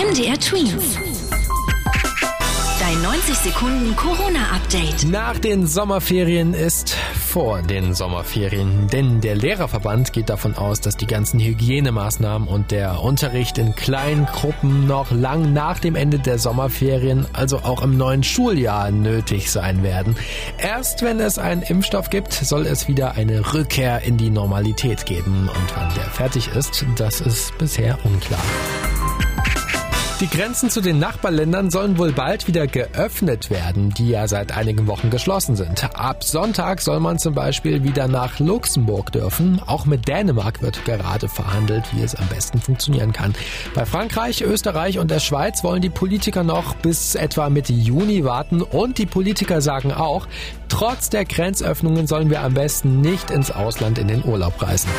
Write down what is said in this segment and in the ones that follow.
MDR Twins. Dein 90 Sekunden Corona-Update. Nach den Sommerferien ist vor den Sommerferien, denn der Lehrerverband geht davon aus, dass die ganzen Hygienemaßnahmen und der Unterricht in kleinen Gruppen noch lang nach dem Ende der Sommerferien, also auch im neuen Schuljahr, nötig sein werden. Erst wenn es einen Impfstoff gibt, soll es wieder eine Rückkehr in die Normalität geben. Und wann der fertig ist, das ist bisher unklar. Die Grenzen zu den Nachbarländern sollen wohl bald wieder geöffnet werden, die ja seit einigen Wochen geschlossen sind. Ab Sonntag soll man zum Beispiel wieder nach Luxemburg dürfen. Auch mit Dänemark wird gerade verhandelt, wie es am besten funktionieren kann. Bei Frankreich, Österreich und der Schweiz wollen die Politiker noch bis etwa Mitte Juni warten und die Politiker sagen auch, trotz der Grenzöffnungen sollen wir am besten nicht ins Ausland in den Urlaub reisen.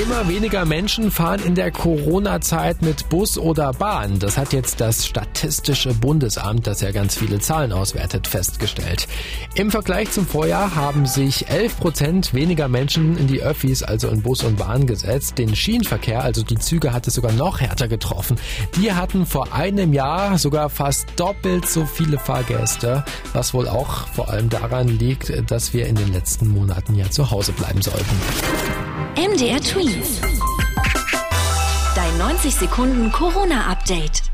Immer weniger Menschen fahren in der Corona-Zeit mit Bus oder Bahn. Das hat jetzt das Statistische Bundesamt, das ja ganz viele Zahlen auswertet, festgestellt. Im Vergleich zum Vorjahr haben sich 11 Prozent weniger Menschen in die Öffis, also in Bus und Bahn gesetzt. Den Schienenverkehr, also die Züge, hat es sogar noch härter getroffen. Die hatten vor einem Jahr sogar fast doppelt so viele Fahrgäste, was wohl auch vor allem daran liegt, dass wir in den letzten Monaten ja zu Hause bleiben sollten. MDR Twins. Dein 90 Sekunden Corona-Update.